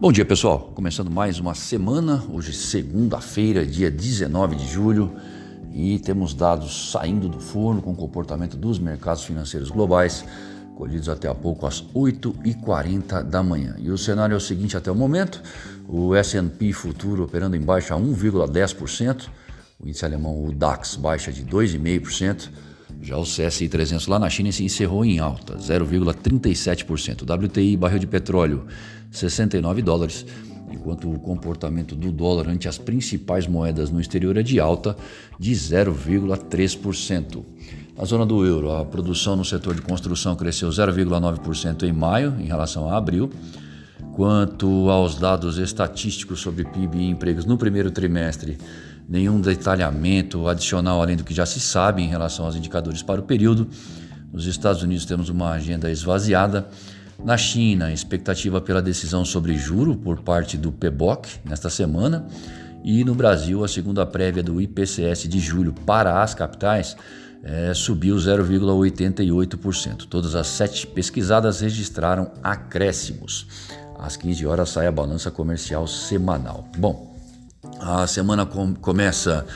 Bom dia, pessoal. Começando mais uma semana, hoje segunda-feira, dia 19 de julho, e temos dados saindo do forno com o comportamento dos mercados financeiros globais, colhidos até há pouco às 8h40 da manhã. E o cenário é o seguinte até o momento: o S&P futuro operando em baixa 1,10%, o índice alemão o DAX baixa de 2,5%, já o CSI 300 lá na China se encerrou em alta, 0,37%. WTI, barril de petróleo, 69 dólares, enquanto o comportamento do dólar ante as principais moedas no exterior é de alta de 0,3%. Na zona do euro, a produção no setor de construção cresceu 0,9% em maio em relação a abril. Quanto aos dados estatísticos sobre PIB e empregos no primeiro trimestre, nenhum detalhamento adicional além do que já se sabe em relação aos indicadores para o período. Nos Estados Unidos temos uma agenda esvaziada. Na China, expectativa pela decisão sobre juro por parte do PBOC nesta semana. E no Brasil, a segunda prévia do IPCS de julho para as capitais é, subiu 0,88%. Todas as sete pesquisadas registraram acréscimos. Às 15 horas sai a balança comercial semanal. Bom, a semana com, começa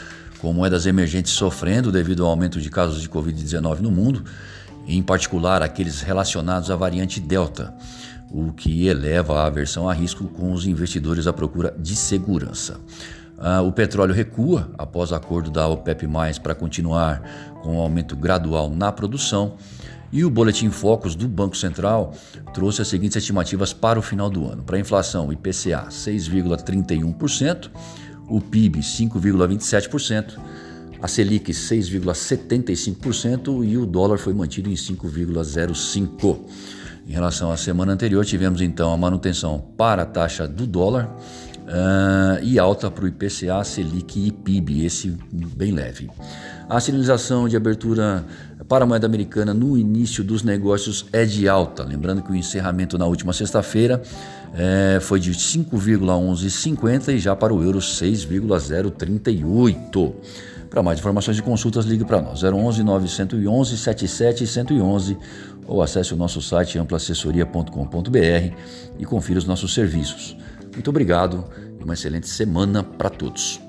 com moedas emergentes sofrendo devido ao aumento de casos de Covid-19 no mundo, em particular aqueles relacionados à variante Delta, o que eleva a aversão a risco com os investidores à procura de segurança. Ah, o petróleo recua após acordo da OPEP, para continuar com um aumento gradual na produção. E o Boletim Focus do Banco Central trouxe as seguintes estimativas para o final do ano. Para a inflação, IPCA 6,31%, o PIB 5,27%, a Selic 6,75% e o dólar foi mantido em 5,05%. Em relação à semana anterior, tivemos então a manutenção para a taxa do dólar uh, e alta para o IPCA, Selic e PIB, esse bem leve. A sinalização de abertura para a moeda americana no início dos negócios é de alta. Lembrando que o encerramento na última sexta-feira é, foi de 5,1150 e já para o euro 6,038. Para mais informações e consultas, ligue para nós 011 911 77 111 ou acesse o nosso site amplaassessoria.com.br e confira os nossos serviços. Muito obrigado e uma excelente semana para todos.